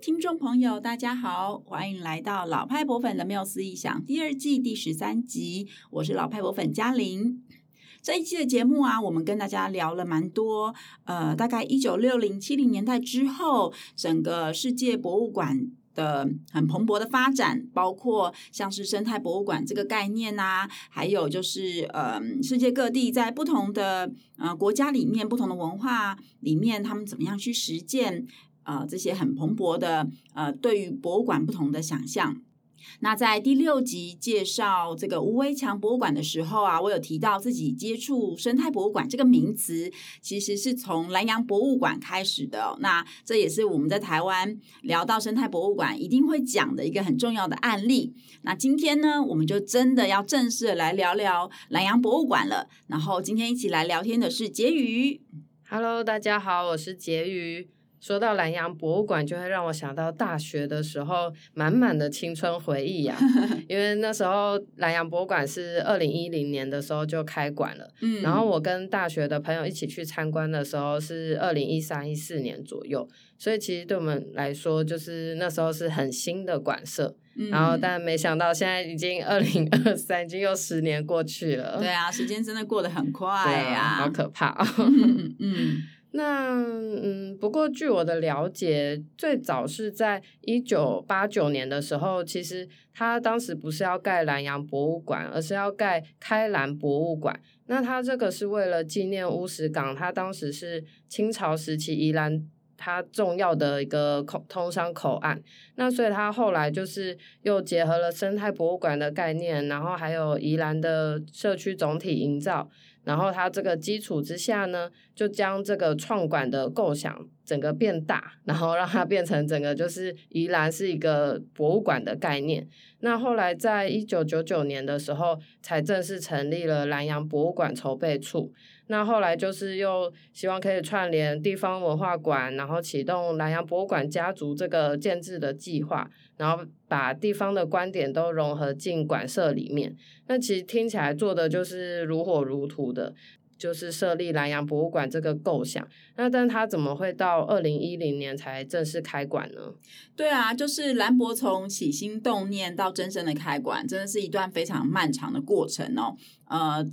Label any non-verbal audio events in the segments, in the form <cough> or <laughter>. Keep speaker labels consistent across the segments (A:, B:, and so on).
A: 听众朋友，大家好，欢迎来到老派博粉的缪斯异想第二季第十三集，我是老派博粉嘉玲。这一期的节目啊，我们跟大家聊了蛮多，呃，大概一九六零七零年代之后，整个世界博物馆的很蓬勃的发展，包括像是生态博物馆这个概念啊，还有就是呃，世界各地在不同的呃国家里面，不同的文化里面，他们怎么样去实践呃这些很蓬勃的呃对于博物馆不同的想象。那在第六集介绍这个吴维强博物馆的时候啊，我有提到自己接触生态博物馆这个名词，其实是从兰阳博物馆开始的。那这也是我们在台湾聊到生态博物馆一定会讲的一个很重要的案例。那今天呢，我们就真的要正式来聊聊兰阳博物馆了。然后今天一起来聊天的是婕妤。
B: Hello，大家好，我是婕妤。说到南阳博物馆，就会让我想到大学的时候满满的青春回忆呀、<laughs> 啊。因为那时候南阳博物馆是二零一零年的时候就开馆了，嗯，然后我跟大学的朋友一起去参观的时候是二零一三一四年左右，所以其实对我们来说，就是那时候是很新的馆舍。嗯、然后但没想到现在已经二零二三，已经又十年过去了。
A: 对啊，时间真的过得很快呀、啊，
B: 好可怕、哦。<laughs> 嗯。那嗯，不过据我的了解，最早是在一九八九年的时候，其实他当时不是要盖兰阳博物馆，而是要盖开兰博物馆。那他这个是为了纪念乌石港，他当时是清朝时期宜兰它重要的一个口通商口岸。那所以他后来就是又结合了生态博物馆的概念，然后还有宜兰的社区总体营造。然后它这个基础之下呢，就将这个创馆的构想整个变大，然后让它变成整个就是宜兰是一个博物馆的概念。那后来在一九九九年的时候，才正式成立了南阳博物馆筹备处。那后来就是又希望可以串联地方文化馆，然后启动兰阳博物馆家族这个建制的计划，然后把地方的观点都融合进馆舍里面。那其实听起来做的就是如火如荼的，就是设立兰阳博物馆这个构想。那但他怎么会到二零一零年才正式开馆呢？
A: 对啊，就是兰博从起心动念到真正的开馆，真的是一段非常漫长的过程哦。呃。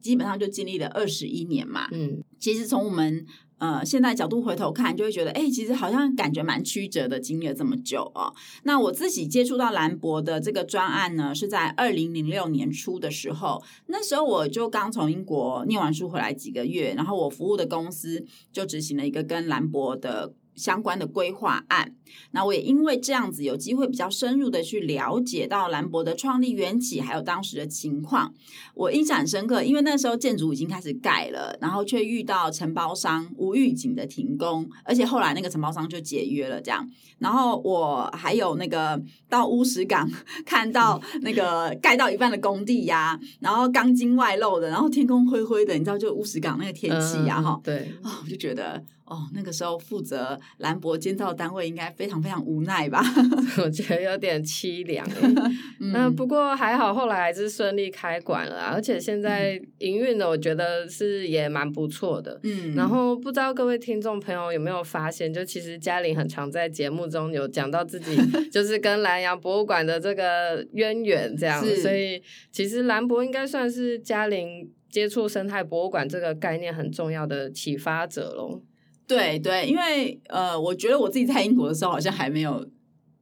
A: 基本上就经历了二十一年嘛，嗯，其实从我们呃现在角度回头看，就会觉得，哎，其实好像感觉蛮曲折的，经历了这么久哦。那我自己接触到兰博的这个专案呢，是在二零零六年初的时候，那时候我就刚从英国念完书回来几个月，然后我服务的公司就执行了一个跟兰博的。相关的规划案，那我也因为这样子有机会比较深入的去了解到兰博的创立缘起，还有当时的情况，我印象很深刻。因为那时候建筑已经开始盖了，然后却遇到承包商无预警的停工，而且后来那个承包商就解约了，这样。然后我还有那个到乌石港 <laughs> 看到那个盖到一半的工地呀、啊，然后钢筋外露的，然后天空灰灰的，你知道就乌石港那个天气呀，哈、嗯，
B: 对，
A: 哦，我就觉得。哦，那个时候负责兰博建造单位应该非常非常无奈吧？<laughs>
B: 我觉得有点凄凉。<laughs> 那、嗯、不过还好，后来还是顺利开馆了，而且现在营运的我觉得是也蛮不错的。嗯，然后不知道各位听众朋友有没有发现，就其实嘉玲很常在节目中有讲到自己 <laughs> 就是跟兰阳博物馆的这个渊源，这样，所以其实兰博应该算是嘉玲接触生态博物馆这个概念很重要的启发者喽。
A: 对对，因为呃，我觉得我自己在英国的时候好像还没有，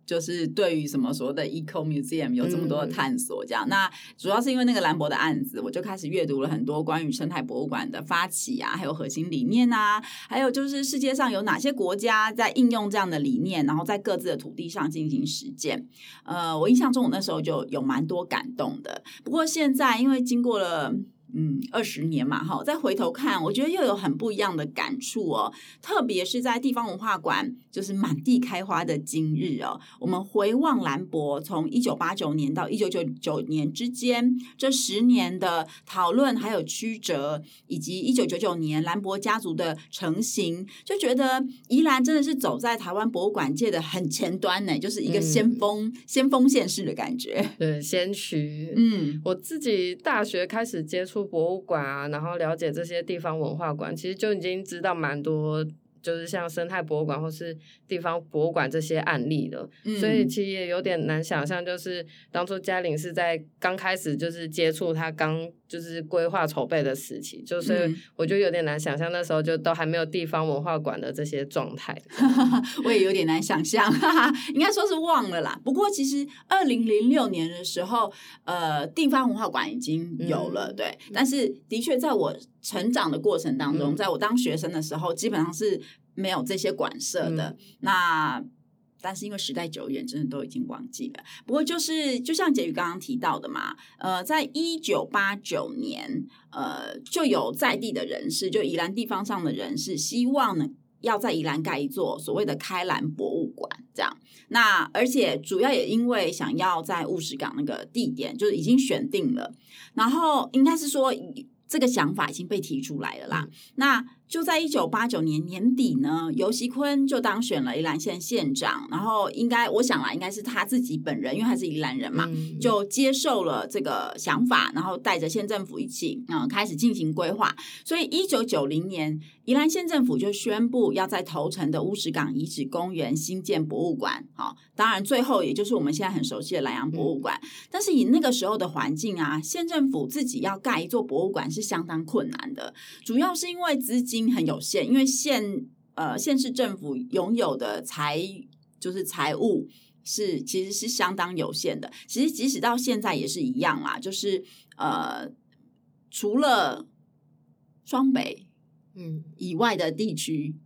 A: 就是对于什么所谓的 eco museum 有这么多的探索，这样。嗯、那主要是因为那个兰博的案子，我就开始阅读了很多关于生态博物馆的发起啊，还有核心理念啊，还有就是世界上有哪些国家在应用这样的理念，然后在各自的土地上进行实践。呃，我印象中我那时候就有蛮多感动的。不过现在因为经过了。嗯，二十年嘛，哈，再回头看，我觉得又有很不一样的感触哦。特别是在地方文化馆，就是满地开花的今日哦。我们回望兰博从一九八九年到一九九九年之间这十年的讨论，还有曲折，以及一九九九年兰博家族的成型，就觉得宜兰真的是走在台湾博物馆界的很前端呢，就是一个先锋、嗯、先锋县市的感觉。
B: 对，先驱。嗯，我自己大学开始接触。博物馆啊，然后了解这些地方文化馆，其实就已经知道蛮多就是像生态博物馆或是地方博物馆这些案例了。嗯、所以其实也有点难想象，就是当初嘉玲是在刚开始就是接触他刚就是规划筹备的时期，就是我就有点难想象那时候就都还没有地方文化馆的这些状态。<laughs>
A: 我也有点难想象，应该说是忘了啦。不过其实二零零六年的时候，呃，地方文化馆已经有了，嗯、对。但是的确，在我成长的过程当中，嗯、在我当学生的时候，基本上是没有这些馆舍的。嗯、那但是因为时代久远，真的都已经忘记了。不过就是就像婕妤刚刚提到的嘛，呃，在一九八九年，呃，就有在地的人士，就宜兰地方上的人士，希望呢。要在宜兰盖一座所谓的开兰博物馆，这样。那而且主要也因为想要在乌石港那个地点，就是已经选定了，然后应该是说这个想法已经被提出来了啦。嗯、那就在一九八九年年底呢，尤锡坤就当选了宜兰县县长，然后应该我想啦，应该是他自己本人，因为他是宜兰人嘛，嗯、就接受了这个想法，然后带着县政府一起，嗯，开始进行规划。所以一九九零年，宜兰县政府就宣布要在头城的乌石港遗址公园新建博物馆。好，当然最后也就是我们现在很熟悉的兰阳博物馆。嗯、但是以那个时候的环境啊，县政府自己要盖一座博物馆是相当困难的，主要是因为资金。很有限，因为县呃县市政府拥有的财就是财务是其实是相当有限的。其实即使到现在也是一样啦，就是呃除了双北嗯以外的地区，嗯、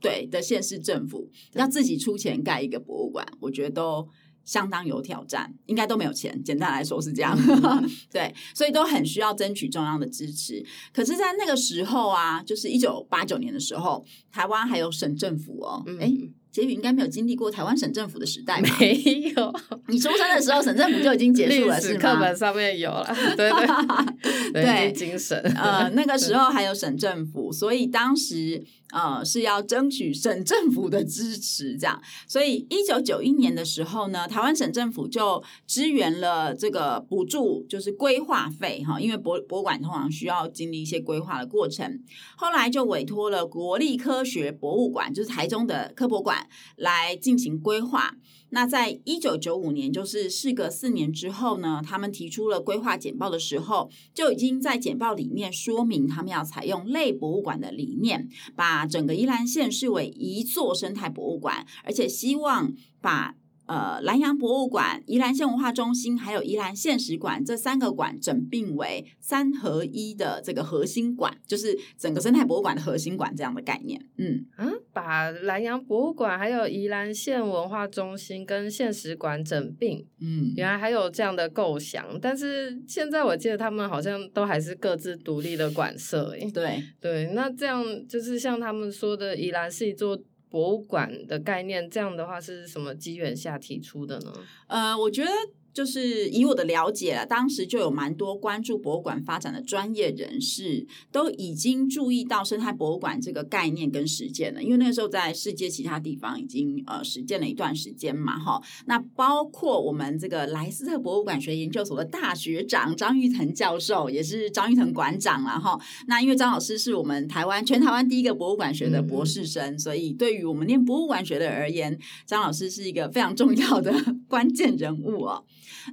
A: 对的县市政府要自己出钱盖一个博物馆，我觉得都。相当有挑战，应该都没有钱。简单来说是这样，嗯、<laughs> 对，所以都很需要争取中央的支持。可是，在那个时候啊，就是一九八九年的时候，台湾还有省政府哦，哎、嗯。婕妤应该没有经历过台湾省政府的时代吧？
B: 没有，
A: 你出生的时候省政府就已经结束了，是吗？
B: 课本上面有了，<laughs> <laughs> 对对对，精神。
A: 呃，那个时候还有省政府，所以当时呃是要争取省政府的支持，这样。所以一九九一年的时候呢，台湾省政府就支援了这个补助，就是规划费哈，因为博博物馆通常需要经历一些规划的过程。后来就委托了国立科学博物馆，就是台中的科博馆。来进行规划。那在一九九五年，就是事隔四年之后呢，他们提出了规划简报的时候，就已经在简报里面说明，他们要采用类博物馆的理念，把整个宜兰县视为一座生态博物馆，而且希望把。呃，兰阳博物馆、宜兰县文化中心还有宜兰县史馆这三个馆整并为三合一的这个核心馆，就是整个生态博物馆的核心馆这样的概念。嗯
B: 嗯，把兰阳博物馆还有宜兰县文化中心跟县史馆整并。嗯，原来还有这样的构想，但是现在我记得他们好像都还是各自独立的馆舍。哎，
A: 对
B: 对，那这样就是像他们说的，宜兰是一座。博物馆的概念，这样的话是什么机缘下提出的呢？
A: 呃，我觉得。就是以我的了解啊，当时就有蛮多关注博物馆发展的专业人士都已经注意到生态博物馆这个概念跟实践了，因为那个时候在世界其他地方已经呃实践了一段时间嘛，哈。那包括我们这个莱斯特博物馆学研究所的大学长张玉腾教授，也是张玉腾馆长了哈。那因为张老师是我们台湾全台湾第一个博物馆学的博士生，嗯、所以对于我们念博物馆学的而言，张老师是一个非常重要的 <laughs> 关键人物哦。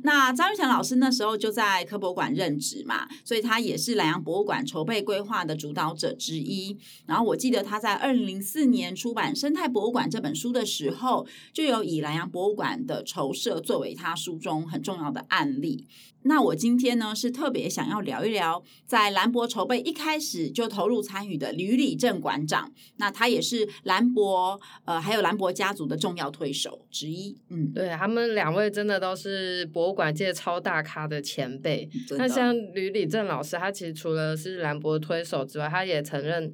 A: 那张玉成老师那时候就在科博馆任职嘛，所以他也是南洋博物馆筹备规划的主导者之一。然后我记得他在二零零四年出版《生态博物馆》这本书的时候，就有以南洋博物馆的筹设作为他书中很重要的案例。那我今天呢，是特别想要聊一聊，在兰博筹备一开始就投入参与的吕礼正馆长。那他也是兰博呃，还有兰博家族的重要推手之一。嗯，
B: 对，他们两位真的都是博物馆界超大咖的前辈。那像吕礼正老师，他其实除了是兰博推手之外，他也曾任。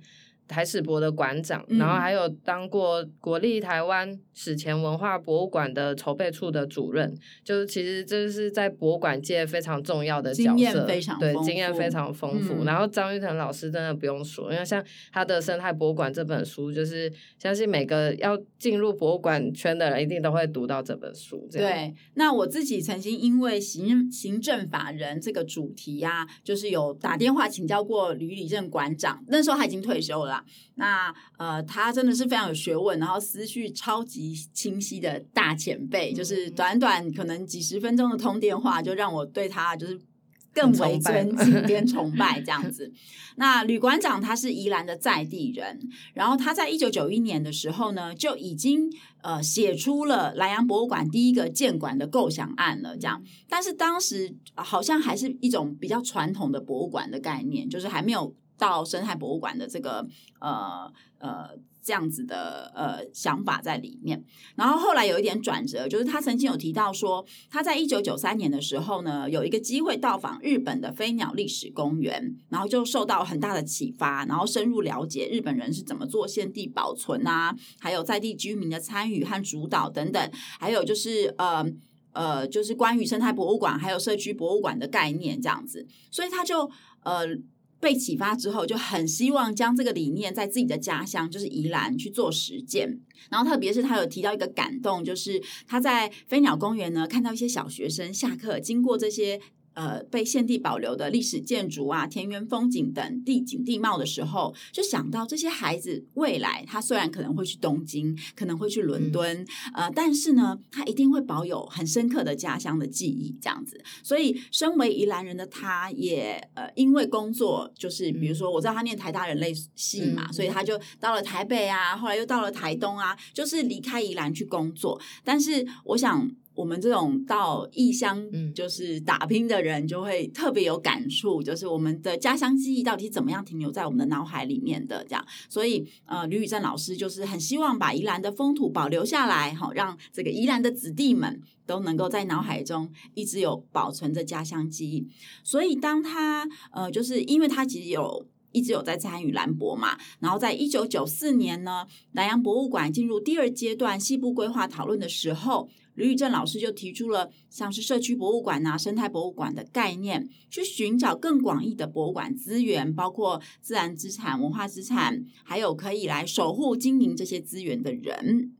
B: 台史博的馆长，然后还有当过国立台湾史前文化博物馆的筹备处的主任，就是其实这是在博物馆界非常重要的角色，
A: 非常
B: 对，经验非常丰富。嗯、然后张玉腾老师真的不用说，因为像他的《生态博物馆》这本书，就是相信每个要进入博物馆圈的人一定都会读到这本书。
A: 对，那我自己曾经因为行行政法人这个主题呀、啊，就是有打电话请教过吕礼正馆长，那时候他已经退休了。化。那呃，他真的是非常有学问，然后思绪超级清晰的大前辈，就是短短可能几十分钟的通电话，就让我对他就是。更为尊敬跟崇拜这样子。<laughs> 那吕馆长他是宜兰的在地人，然后他在一九九一年的时候呢，就已经呃写出了兰阳博物馆第一个建馆的构想案了。这样，但是当时好像还是一种比较传统的博物馆的概念，就是还没有到生态博物馆的这个呃呃。这样子的呃想法在里面，然后后来有一点转折，就是他曾经有提到说，他在一九九三年的时候呢，有一个机会到访日本的飞鸟历史公园，然后就受到很大的启发，然后深入了解日本人是怎么做现地保存啊，还有在地居民的参与和主导等等，还有就是呃呃，就是关于生态博物馆还有社区博物馆的概念这样子，所以他就呃。被启发之后，就很希望将这个理念在自己的家乡，就是宜兰去做实践。然后，特别是他有提到一个感动，就是他在飞鸟公园呢，看到一些小学生下课经过这些。呃，被现地保留的历史建筑啊、田园风景等地景地貌的时候，就想到这些孩子未来，他虽然可能会去东京，可能会去伦敦，嗯、呃，但是呢，他一定会保有很深刻的家乡的记忆，这样子。所以，身为宜兰人的他也，也呃，因为工作，就是比如说，我知道他念台大人类系嘛，嗯、所以他就到了台北啊，后来又到了台东啊，就是离开宜兰去工作。但是，我想。我们这种到异乡就是打拼的人，就会特别有感触，就是我们的家乡记忆到底怎么样停留在我们的脑海里面的这样。所以，呃，吕宇正老师就是很希望把宜兰的风土保留下来，好让这个宜兰的子弟们都能够在脑海中一直有保存着家乡记忆。所以，当他呃，就是因为他其实有一直有在参与兰博嘛，然后在一九九四年呢，南洋博物馆进入第二阶段西部规划讨论的时候。吕宇正老师就提出了像是社区博物馆呐、啊、生态博物馆的概念，去寻找更广义的博物馆资源，包括自然资产、文化资产，还有可以来守护经营这些资源的人。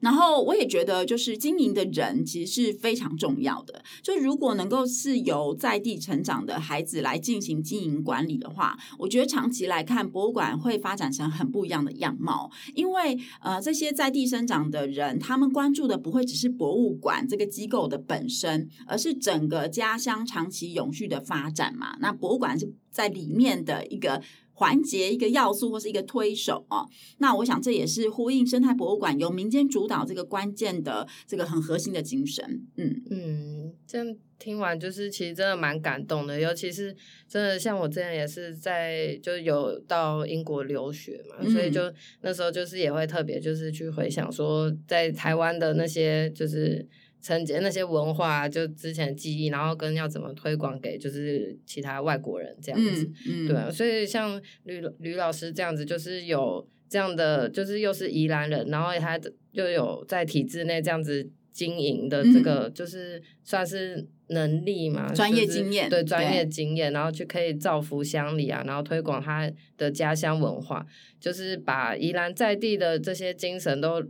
A: 然后我也觉得，就是经营的人其实是非常重要的。就如果能够是由在地成长的孩子来进行经营管理的话，我觉得长期来看，博物馆会发展成很不一样的样貌。因为呃，这些在地生长的人，他们关注的不会只是博物馆这个机构的本身，而是整个家乡长期永续的发展嘛。那博物馆是在里面的一个。环节一个要素或是一个推手哦，那我想这也是呼应生态博物馆由民间主导这个关键的这个很核心的精神。嗯
B: 嗯，这样听完就是其实真的蛮感动的，尤其是真的像我之前也是在就有到英国留学嘛，嗯、所以就那时候就是也会特别就是去回想说在台湾的那些就是。承接那些文化，就之前的记忆，然后跟要怎么推广给就是其他外国人这样子，嗯嗯、对啊，所以像吕吕老师这样子，就是有这样的，就是又是宜兰人，然后他又有在体制内这样子经营的这个，嗯、就是算是能力嘛，
A: 专业经验，
B: 对专业经验，然后去可以造福乡里啊，然后推广他的家乡文化，就是把宜兰在地的这些精神都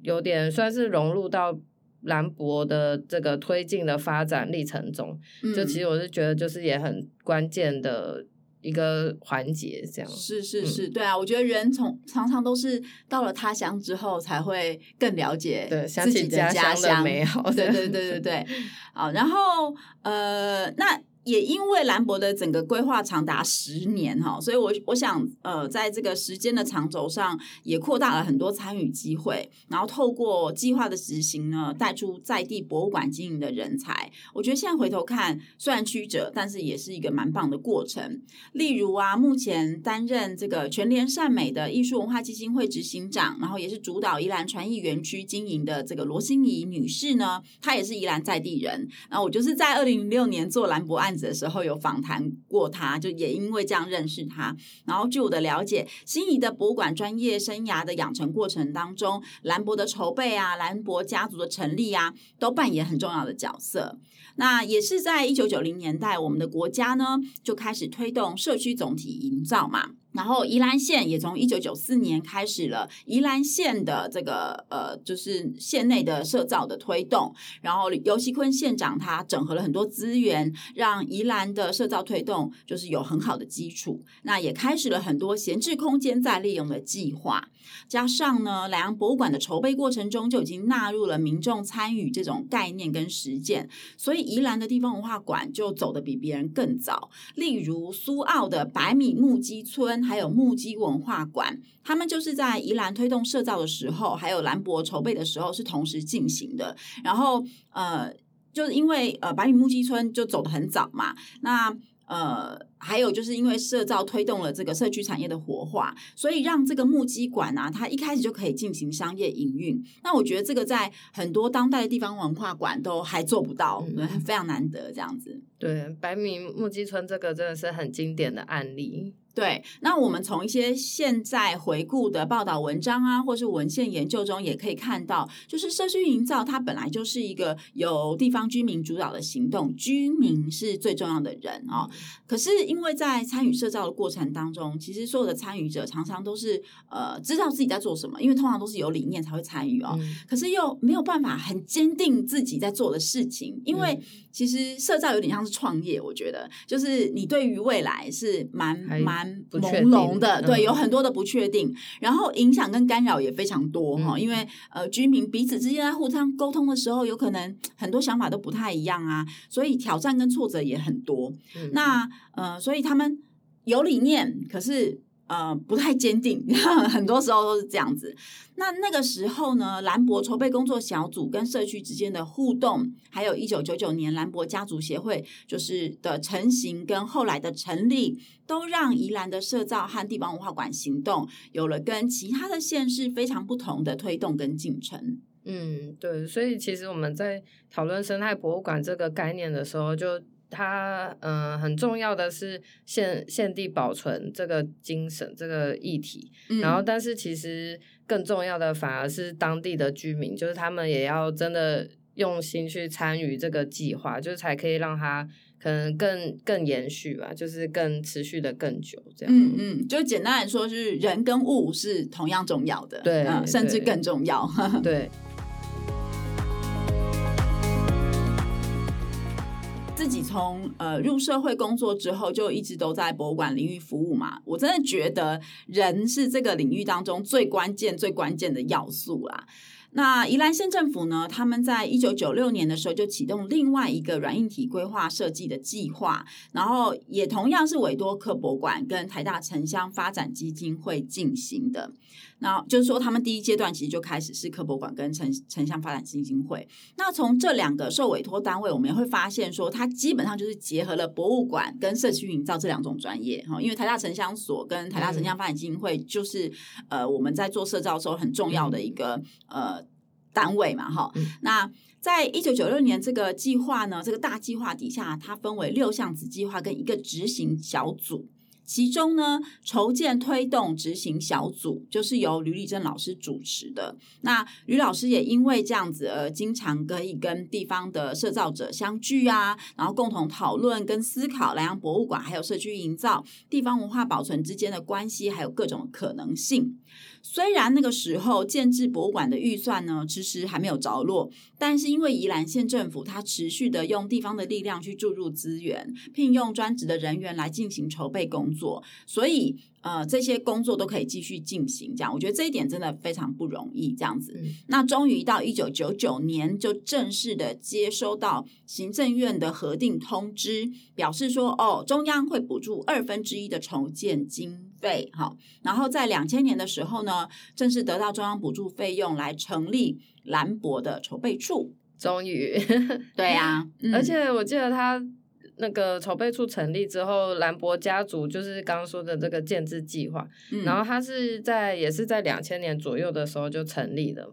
B: 有点算是融入到。兰博的这个推进的发展历程中，嗯、就其实我是觉得，就是也很关键的一个环节，这样。
A: 是是是，嗯、对啊，我觉得人从常常都是到了他乡之后，才会更了解自己的家乡的美好。对对对对对，好，然后呃，那。也因为兰博的整个规划长达十年哈，所以我我想呃，在这个时间的长轴上，也扩大了很多参与机会，然后透过计划的执行呢，带出在地博物馆经营的人才。我觉得现在回头看，虽然曲折，但是也是一个蛮棒的过程。例如啊，目前担任这个全联善美的艺术文化基金会执行长，然后也是主导宜兰传艺园区经营的这个罗心怡女士呢，她也是宜兰在地人。然后我就是在二零零六年做兰博案的时候有访谈过他，就也因为这样认识他。然后据我的了解，心仪的博物馆专业生涯的养成过程当中，兰博的筹备啊，兰博家族的成立啊，都扮演很重要的角色。那也是在一九九零年代，我们的国家呢就开始推动社区总体营造嘛。然后宜兰县也从一九九四年开始了宜兰县的这个呃，就是县内的社造的推动。然后游锡堃县长他整合了很多资源，让宜兰的社造推动就是有很好的基础。那也开始了很多闲置空间再利用的计划。加上呢，莱阳博物馆的筹备过程中就已经纳入了民众参与这种概念跟实践，所以宜兰的地方文化馆就走得比别人更早。例如苏澳的百米木屐村。还有木屐文化馆，他们就是在宜兰推动社造的时候，还有兰博筹备的时候是同时进行的。然后，呃，就是因为呃，白米木屐村就走得很早嘛，那呃，还有就是因为社造推动了这个社区产业的活化，所以让这个木屐馆啊，它一开始就可以进行商业营运。那我觉得这个在很多当代的地方文化馆都还做不到，嗯、<laughs> 非常难得这样子。
B: 对，白米木屐村这个真的是很经典的案例。
A: 对，那我们从一些现在回顾的报道文章啊，或是文献研究中，也可以看到，就是社区营造它本来就是一个由地方居民主导的行动，居民是最重要的人哦。可是因为在参与社造的过程当中，其实所有的参与者常常都是呃知道自己在做什么，因为通常都是有理念才会参与哦。嗯、可是又没有办法很坚定自己在做的事情，因为其实社造有点像是创业，我觉得就是你对于未来是蛮蛮。朦胧的，对，有很多的不确定，然后影响跟干扰也非常多哈，因为呃，居民彼此之间在互相沟通的时候，有可能很多想法都不太一样啊，所以挑战跟挫折也很多。那呃，所以他们有理念，可是。呃，不太坚定，很多时候都是这样子。那那个时候呢，兰博筹备工作小组跟社区之间的互动，还有一九九九年兰博家族协会就是的成型跟后来的成立，都让宜兰的社造和地方文化馆行动有了跟其他的县市非常不同的推动跟进程。
B: 嗯，对，所以其实我们在讨论生态博物馆这个概念的时候，就。它嗯、呃，很重要的是现现地保存这个精神这个议题，嗯、然后但是其实更重要的反而是当地的居民，就是他们也要真的用心去参与这个计划，就是才可以让它可能更更延续吧，就是更持续的更久这样。
A: 嗯嗯，就简单来说，是人跟物是同样重要的，
B: 对、
A: 呃，甚至更重要，<laughs>
B: 对。
A: 自己从呃入社会工作之后，就一直都在博物馆领域服务嘛。我真的觉得人是这个领域当中最关键、最关键的要素啦。那宜兰县政府呢，他们在一九九六年的时候就启动另外一个软硬体规划设计的计划，然后也同样是委托科博馆跟台大城乡发展基金会进行的。那就是说，他们第一阶段其实就开始是科博馆跟城城乡发展基金会。那从这两个受委托单位，我们也会发现说，它基本上就是结合了博物馆跟社区营造这两种专业哈。因为台大城乡所跟台大城乡发展基金会就是、嗯、呃我们在做社造的时候很重要的一个、嗯、呃。单位嘛，哈，那在一九九六年这个计划呢，这个大计划底下，它分为六项子计划跟一个执行小组。其中呢，筹建推动执行小组就是由吕丽珍老师主持的。那吕老师也因为这样子而经常可以跟地方的社造者相聚啊，然后共同讨论跟思考兰阳博物馆还有社区营造、地方文化保存之间的关系，还有各种可能性。虽然那个时候建置博物馆的预算呢，迟迟还没有着落，但是因为宜兰县政府它持续的用地方的力量去注入资源，聘用专职的人员来进行筹备工作，所以。呃，这些工作都可以继续进行，这样我觉得这一点真的非常不容易。这样子，嗯、那终于到一九九九年，就正式的接收到行政院的核定通知，表示说，哦，中央会补助二分之一的筹建经费，好，然后在两千年的时候呢，正式得到中央补助费用来成立兰博的筹备处。
B: 终于，<laughs>
A: 对呀、啊，
B: 嗯、而且我记得他。那个筹备处成立之后，兰博家族就是刚刚说的这个建制计划，嗯、然后他是在也是在两千年左右的时候就成立的。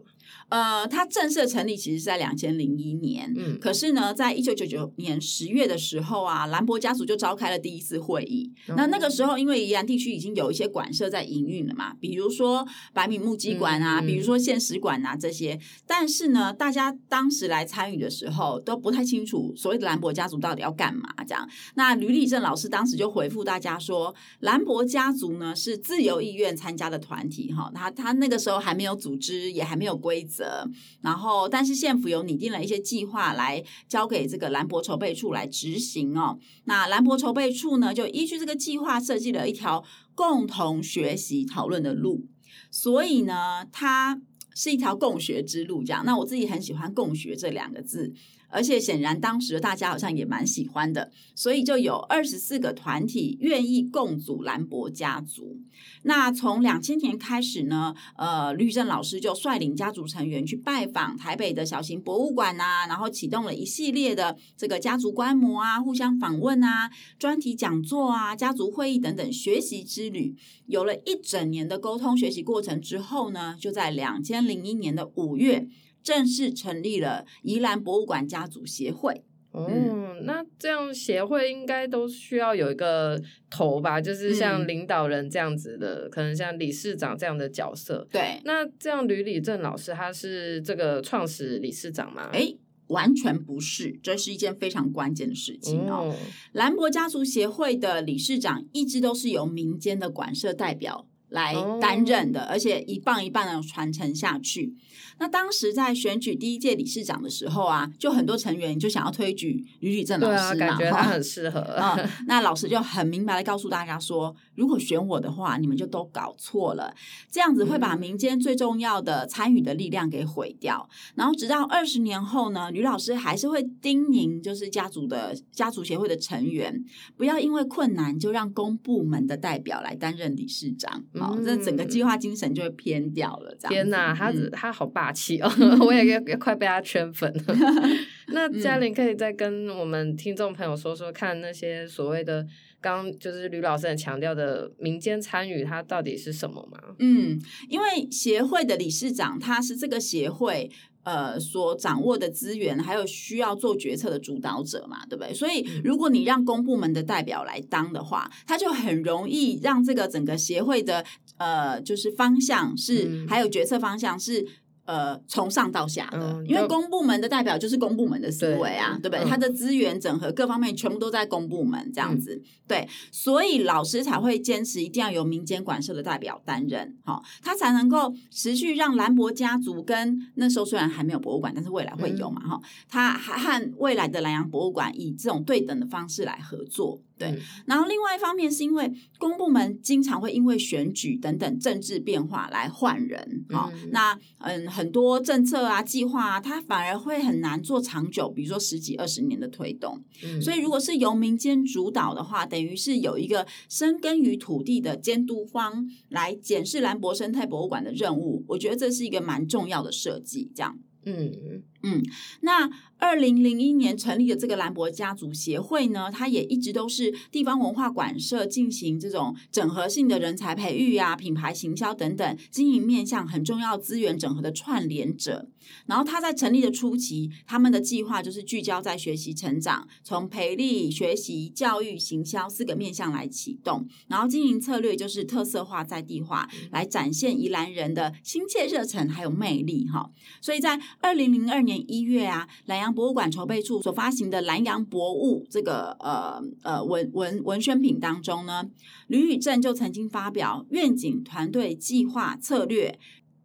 A: 呃，它正式成立其实是在两千零一年，嗯，可是呢，在一九九九年十月的时候啊，兰博家族就召开了第一次会议。嗯、那那个时候，因为宜兰地区已经有一些馆舍在营运了嘛，比如说百米木鸡馆啊，嗯、比如说现实馆啊这些。但是呢，大家当时来参与的时候都不太清楚所谓的兰博家族到底要干嘛。这样，那吕礼正老师当时就回复大家说，兰博家族呢是自由意愿参加的团体，哈，他他那个时候还没有组织，也还没有规则。然后，但是县府有拟定了一些计划来交给这个兰博筹备处来执行哦。那兰博筹备处呢，就依据这个计划设计了一条共同学习讨论的路。所以呢，它是一条共学之路。这样，那我自己很喜欢“共学”这两个字。而且显然，当时大家好像也蛮喜欢的，所以就有二十四个团体愿意共组兰博家族。那从两千年开始呢，呃，吕正老师就率领家族成员去拜访台北的小型博物馆啊，然后启动了一系列的这个家族观摩啊、互相访问啊、专题讲座啊、家族会议等等学习之旅。有了一整年的沟通学习过程之后呢，就在两千零一年的五月。正式成立了宜兰博物馆家族协会。
B: 哦，嗯、那这样协会应该都需要有一个头吧？就是像领导人这样子的，嗯、可能像理事长这样的角色。
A: 对，
B: 那这样吕礼正老师他是这个创始理事长吗？
A: 诶，完全不是，这是一件非常关键的事情哦。兰博、嗯、家族协会的理事长一直都是由民间的馆舍代表来担任的，哦、而且一棒一棒的传承下去。那当时在选举第一届理事长的时候啊，就很多成员就想要推举吕礼正老师嘛，
B: 啊、感觉他很适合。
A: 嗯，那老师就很明白的告诉大家说，如果选我的话，你们就都搞错了，这样子会把民间最重要的参与的力量给毁掉。嗯、然后直到二十年后呢，吕老师还是会叮咛，就是家族的家族协会的成员，不要因为困难就让公部门的代表来担任理事长。好、嗯，这整个计划精神就会偏掉了。这样，
B: 天哪，他、嗯、他好霸气哦！<laughs> 我也也快被他圈粉了。<laughs> 那嘉玲可以再跟我们听众朋友说说看，那些所谓的刚就是吕老师很强调的民间参与，它到底是什么吗？
A: 嗯，因为协会的理事长他是这个协会呃所掌握的资源，还有需要做决策的主导者嘛，对不对？所以如果你让公部门的代表来当的话，他就很容易让这个整个协会的呃就是方向是、嗯、还有决策方向是。呃，从上到下的，嗯、因为公部门的代表就是公部门的思维啊，对，对不对？他、嗯、的资源整合各方面全部都在公部门这样子，嗯、对，所以老师才会坚持一定要由民间管社的代表担任，哈、哦，他才能够持续让兰博家族跟那时候虽然还没有博物馆，但是未来会有嘛，哈、嗯，他还和未来的兰阳博物馆以这种对等的方式来合作。对，然后另外一方面是因为公部门经常会因为选举等等政治变化来换人，好、嗯哦，那嗯很多政策啊计划啊，它反而会很难做长久，比如说十几二十年的推动。嗯、所以如果是由民间主导的话，等于是有一个深耕于土地的监督方来检视兰博生态博物馆的任务，我觉得这是一个蛮重要的设计，这样。嗯嗯，那二零零一年成立的这个兰博家族协会呢，它也一直都是地方文化馆社进行这种整合性的人才培育啊、品牌行销等等经营面向很重要资源整合的串联者。然后他在成立的初期，他们的计划就是聚焦在学习成长，从培力、学习、教育、行销四个面向来启动。然后经营策略就是特色化、在地化，来展现宜兰人的亲切热忱还有魅力哈。所以在二零零二年一月啊，兰阳博物馆筹备处所发行的《兰阳博物》这个呃呃文文文宣品当中呢，吕宇正就曾经发表愿景、团队、计划、策略，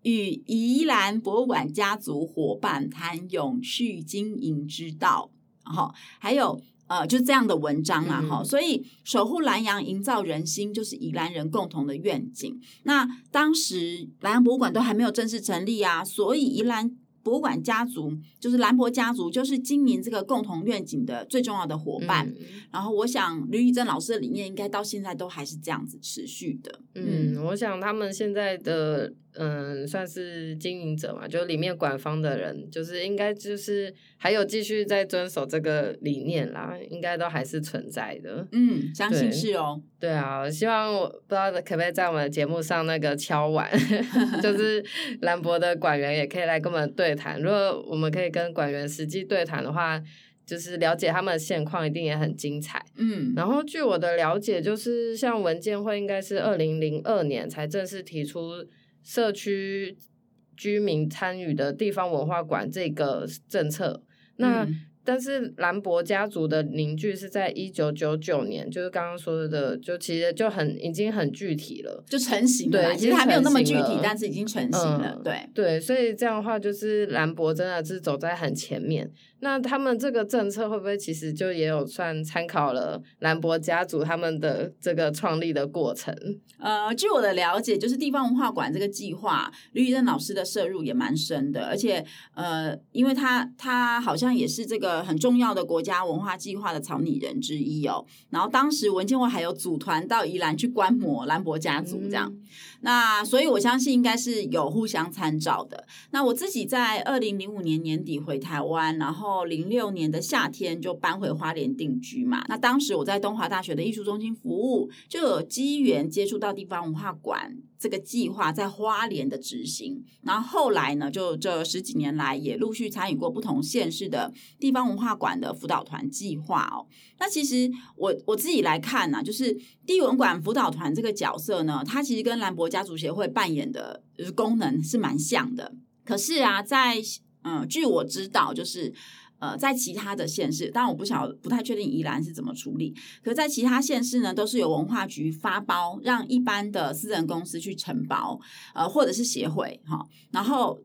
A: 与宜兰博物馆家族伙伴谈永续经营之道，哈，还有呃，就这样的文章啊，哈、嗯，所以守护兰阳，营造人心，就是宜兰人共同的愿景。那当时兰阳博物馆都还没有正式成立啊，所以宜兰。博物馆家族就是兰博家族，就是经营这个共同愿景的最重要的伙伴。嗯、然后，我想吕宇正老师的理念应该到现在都还是这样子持续的。
B: 嗯，嗯我想他们现在的嗯，算是经营者嘛，就里面管方的人，就是应该就是还有继续在遵守这个理念啦，应该都还是存在的。
A: 嗯，相信是哦。
B: 对啊，希望我不知道可不可以在我们的节目上那个敲碗，<laughs> 就是兰博的馆员也可以来跟我们对谈。如果我们可以跟馆员实际对谈的话，就是了解他们的现况，一定也很精彩。嗯，然后据我的了解，就是像文建会应该是二零零二年才正式提出。社区居民参与的地方文化馆这个政策，那。嗯但是兰博家族的凝聚是在一九九九年，就是刚刚说的，就其实就很已经很具体了，
A: 就成型了。对，其实还没有那么具体，但是已经成型了。嗯、对
B: 对，所以这样的话，就是兰博真的是走在很前面。那他们这个政策会不会其实就也有算参考了兰博家族他们的这个创立的过程？
A: 呃，据我的了解，就是地方文化馆这个计划，吕宇正老师的涉入也蛮深的，而且呃，因为他他好像也是这个。很重要的国家文化计划的草拟人之一哦，然后当时文建会还有组团到宜兰去观摩兰博家族这样，那所以我相信应该是有互相参照的。那我自己在二零零五年年底回台湾，然后零六年的夏天就搬回花莲定居嘛。那当时我在东华大学的艺术中心服务，就有机缘接触到地方文化馆。这个计划在花莲的执行，然后后来呢，就这十几年来也陆续参与过不同县市的地方文化馆的辅导团计划哦。那其实我我自己来看呢、啊，就是地文馆辅导团这个角色呢，它其实跟兰博家族协会扮演的功能是蛮像的。可是啊，在嗯，据我知道，就是。呃，在其他的县市，当然我不晓不太确定宜兰是怎么处理。可在其他县市呢，都是由文化局发包，让一般的私人公司去承包，呃，或者是协会哈。然后，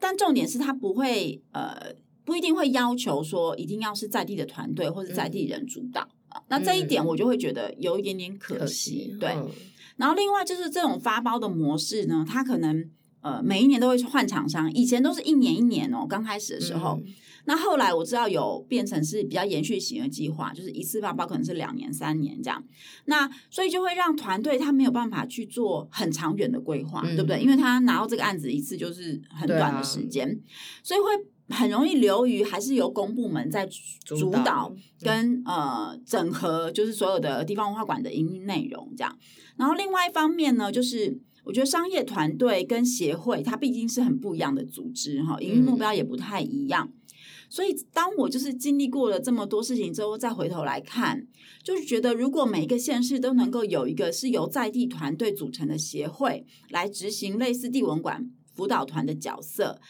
A: 但重点是它不会呃，不一定会要求说一定要是在地的团队或者在地人主导。嗯、那这一点我就会觉得有一点点可惜。可惜对。嗯、然后另外就是这种发包的模式呢，它可能呃每一年都会换厂商，以前都是一年一年哦，刚开始的时候。嗯那后来我知道有变成是比较延续型的计划，就是一次发包可能是两年、三年这样。那所以就会让团队他没有办法去做很长远的规划，嗯、对不对？因为他拿到这个案子一次就是很短的时间，啊、所以会很容易流于还是由公部门在主导跟呃整合，就是所有的地方文化馆的营运内容这样。然后另外一方面呢，就是我觉得商业团队跟协会它毕竟是很不一样的组织哈，营运目标也不太一样。嗯所以，当我就是经历过了这么多事情之后，再回头来看，就是觉得如果每一个县市都能够有一个是由在地团队组成的协会来执行类似地文馆辅导团的角色，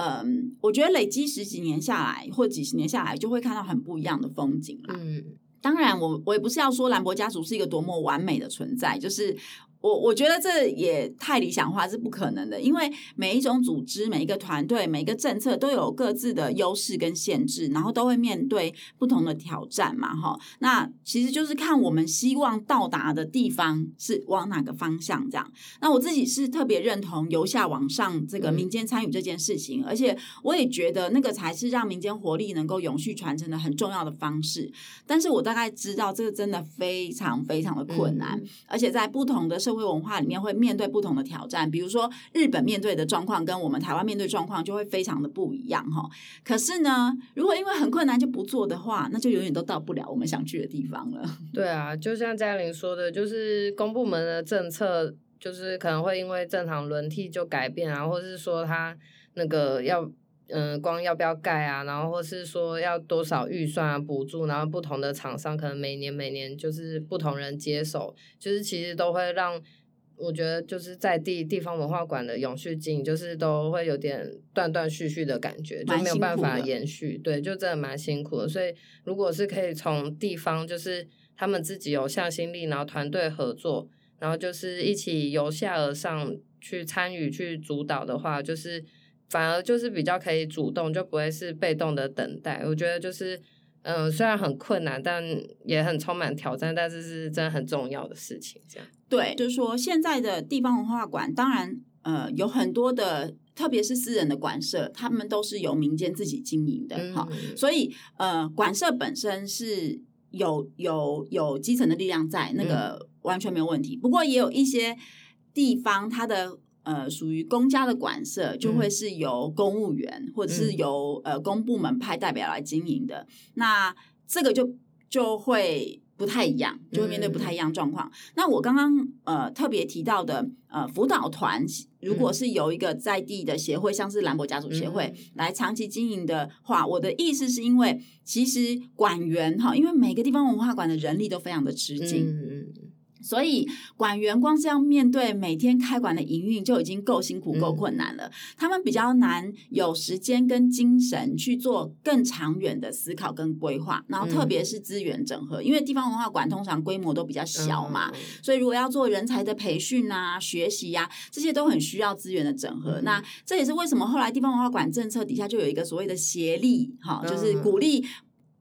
A: 嗯，我觉得累积十几年下来或几十年下来，就会看到很不一样的风景啦。嗯，当然，我我也不是要说兰博家族是一个多么完美的存在，就是。我我觉得这也太理想化是不可能的，因为每一种组织、每一个团队、每一个政策都有各自的优势跟限制，然后都会面对不同的挑战嘛，哈。那其实就是看我们希望到达的地方是往哪个方向这样。那我自己是特别认同由下往上这个民间参与这件事情，嗯、而且我也觉得那个才是让民间活力能够永续传承的很重要的方式。但是我大概知道这个真的非常非常的困难，嗯、而且在不同的社社会文化里面会面对不同的挑战，比如说日本面对的状况跟我们台湾面对状况就会非常的不一样哈。可是呢，如果因为很困难就不做的话，那就永远都到不了我们想去的地方了。
B: 对啊，就像嘉玲说的，就是公部门的政策，就是可能会因为正常轮替就改变啊，或者是说他那个要。嗯，光要不要盖啊？然后或是说要多少预算啊、补助，然后不同的厂商可能每年每年就是不同人接手，就是其实都会让我觉得就是在地地方文化馆的永续经营，就是都会有点断断续续的感觉，就没有办法延续。对，就真的蛮辛苦的。所以如果是可以从地方，就是他们自己有向心力，然后团队合作，然后就是一起由下而上去参与去主导的话，就是。反而就是比较可以主动，就不会是被动的等待。我觉得就是，嗯、呃，虽然很困难，但也很充满挑战，但是是真的很重要的事情。这样
A: 对，就是说现在的地方文化馆，当然，呃，有很多的，特别是私人的馆舍，他们都是由民间自己经营的，哈、嗯。所以，呃，馆舍本身是有有有基层的力量在，那个完全没有问题。嗯、不过，也有一些地方，它的。呃属于公家的馆舍，就会是由公务员、嗯、或者是由呃公部门派代表来经营的。那这个就就会。不太一样，就会面对不太一样状况。嗯、那我刚刚呃特别提到的呃辅导团，如果是由一个在地的协会，嗯、像是兰博家族协会、嗯、来长期经营的话，我的意思是因为其实馆员哈，因为每个地方文化馆的人力都非常的吃紧。嗯所以馆员光是要面对每天开馆的营运就已经够辛苦、够困难了。嗯、他们比较难有时间跟精神去做更长远的思考跟规划，然后特别是资源整合，嗯、因为地方文化馆通常规模都比较小嘛，嗯、所以如果要做人才的培训啊、学习呀、啊，这些都很需要资源的整合。嗯、那这也是为什么后来地方文化馆政策底下就有一个所谓的协力，哈，就是鼓励。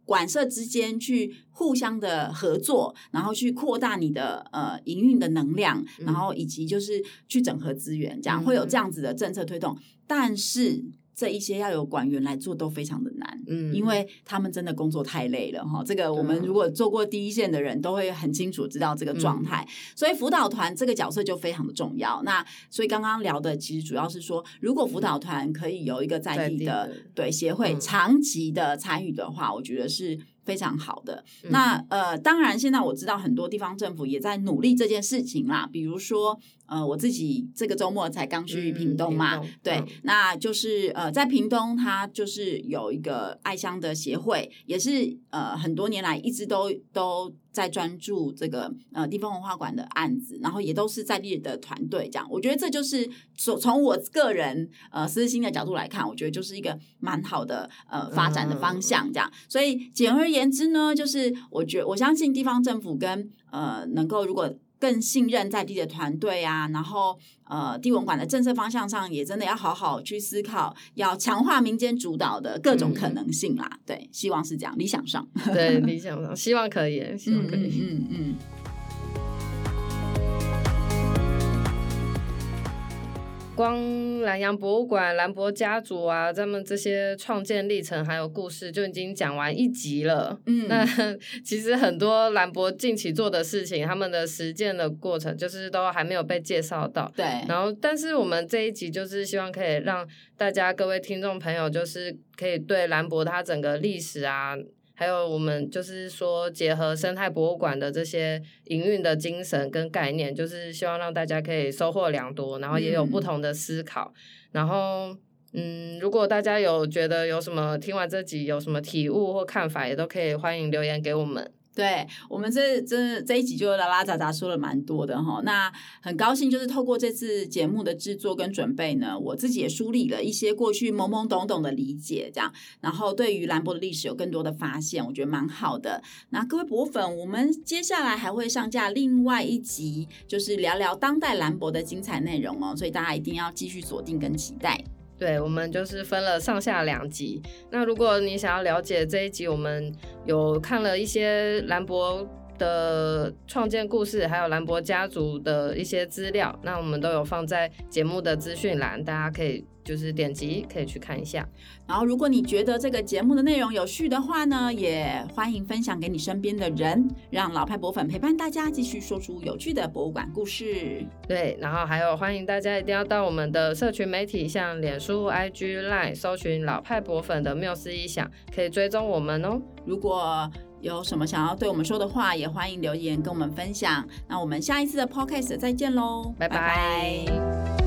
A: 馆舍之间去互相的合作，然后去扩大你的呃营运的能量，然后以及就是去整合资源，这样会有这样子的政策推动，但是。这一些要有管员来做都非常的难，嗯，因为他们真的工作太累了哈。这个我们如果做过第一线的人都会很清楚知道这个状态，嗯、所以辅导团这个角色就非常的重要。那所以刚刚聊的其实主要是说，如果辅导团可以有一个在地的，对协会长期的参与的话，嗯、我觉得是。非常好的，那呃，当然，现在我知道很多地方政府也在努力这件事情啦。比如说，呃，我自己这个周末才刚去屏东嘛，嗯、对，嗯、那就是呃，在屏东，它就是有一个爱乡的协会，也是呃，很多年来一直都都。在专注这个呃地方文化馆的案子，然后也都是在地的团队这样，我觉得这就是从从我个人呃私心的角度来看，我觉得就是一个蛮好的呃发展的方向这样。所以简而言之呢，就是我觉我相信地方政府跟呃能够如果。更信任在地的团队啊，然后呃，地文馆的政策方向上也真的要好好去思考，要强化民间主导的各种可能性啦。嗯、对，希望是这样，理想上，
B: 对，理想上，希望可以，希望可以，嗯嗯。嗯嗯光兰阳博物馆、兰博家族啊，他们这些创建历程还有故事就已经讲完一集了。嗯，那 <laughs> 其实很多兰博近期做的事情，他们的实践的过程，就是都还没有被介绍到。
A: 对。
B: 然后，但是我们这一集就是希望可以让大家各位听众朋友，就是可以对兰博它整个历史啊。还有我们就是说，结合生态博物馆的这些营运的精神跟概念，就是希望让大家可以收获良多，然后也有不同的思考。嗯、然后，嗯，如果大家有觉得有什么听完这集有什么体悟或看法，也都可以欢迎留言给我们。
A: 对，我们这这这一集就拉拉杂杂说了蛮多的哈，那很高兴就是透过这次节目的制作跟准备呢，我自己也梳理了一些过去懵懵懂懂的理解，这样，然后对于兰博的历史有更多的发现，我觉得蛮好的。那各位博粉，我们接下来还会上架另外一集，就是聊聊当代兰博的精彩内容哦，所以大家一定要继续锁定跟期待。
B: 对，我们就是分了上下两集。那如果你想要了解这一集，我们有看了一些兰博的创建故事，还有兰博家族的一些资料，那我们都有放在节目的资讯栏，大家可以。就是点击可以去看一下，
A: 然后如果你觉得这个节目的内容有趣的话呢，也欢迎分享给你身边的人，让老派博粉陪伴大家继续说出有趣的博物馆故事。
B: 对，然后还有欢迎大家一定要到我们的社群媒体，像脸书、IG、Line 搜寻老派博粉的缪斯一响，可以追踪我们哦。
A: 如果有什么想要对我们说的话，也欢迎留言跟我们分享。那我们下一次的 Podcast 再见喽，拜拜。拜拜。